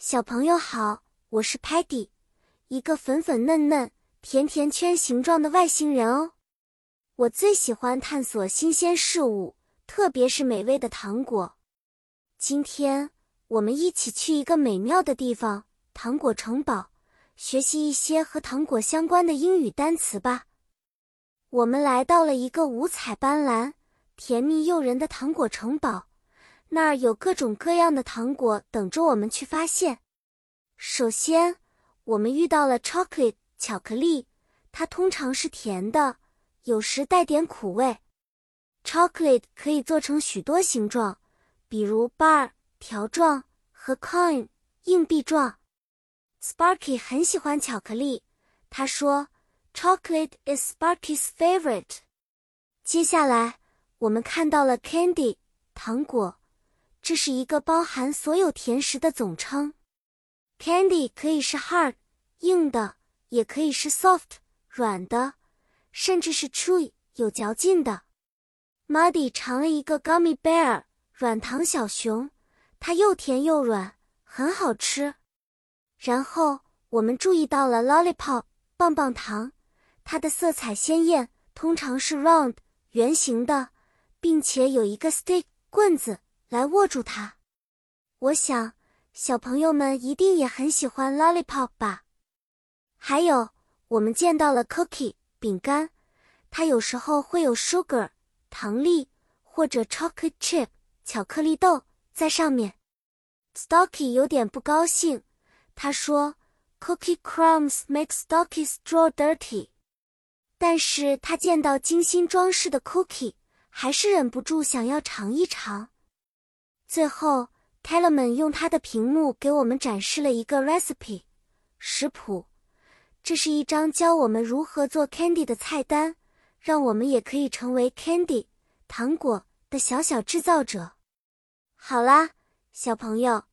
小朋友好，我是 Patty，一个粉粉嫩嫩、甜甜圈形状的外星人哦。我最喜欢探索新鲜事物，特别是美味的糖果。今天我们一起去一个美妙的地方——糖果城堡，学习一些和糖果相关的英语单词吧。我们来到了一个五彩斑斓、甜蜜诱人的糖果城堡。那儿有各种各样的糖果等着我们去发现。首先，我们遇到了 chocolate 巧克力，它通常是甜的，有时带点苦味。chocolate 可以做成许多形状，比如 bar 条状和 coin 硬币状。Sparky 很喜欢巧克力，他说：“Chocolate is Sparky's favorite。”接下来，我们看到了 candy 糖果。这是一个包含所有甜食的总称。Candy 可以是 hard 硬的，也可以是 soft 软的，甚至是 chewy 有嚼劲的。Muddy 尝了一个 gummy bear 软糖小熊，它又甜又软，很好吃。然后我们注意到了 lollipop 棒棒糖，它的色彩鲜艳，通常是 round 圆形的，并且有一个 stick 棍子。来握住它，我想小朋友们一定也很喜欢 lollipop 吧。还有，我们见到了 cookie 饼干，它有时候会有 sugar 糖粒或者 chocolate chip 巧克力豆在上面。Stocky 有点不高兴，他说 cookie crumbs make s t o c k y s draw dirty。但是他见到精心装饰的 cookie，还是忍不住想要尝一尝。最后 t e l e m a n 用他的屏幕给我们展示了一个 recipe 食谱，这是一张教我们如何做 candy 的菜单，让我们也可以成为 candy 糖果的小小制造者。好啦，小朋友，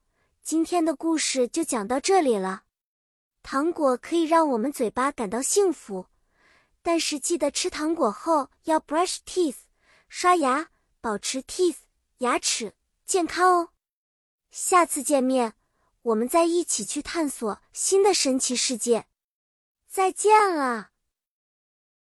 今天的故事就讲到这里了。糖果可以让我们嘴巴感到幸福，但是记得吃糖果后要 brush teeth 刷牙，保持 teeth 牙齿。健康哦！下次见面，我们再一起去探索新的神奇世界。再见了。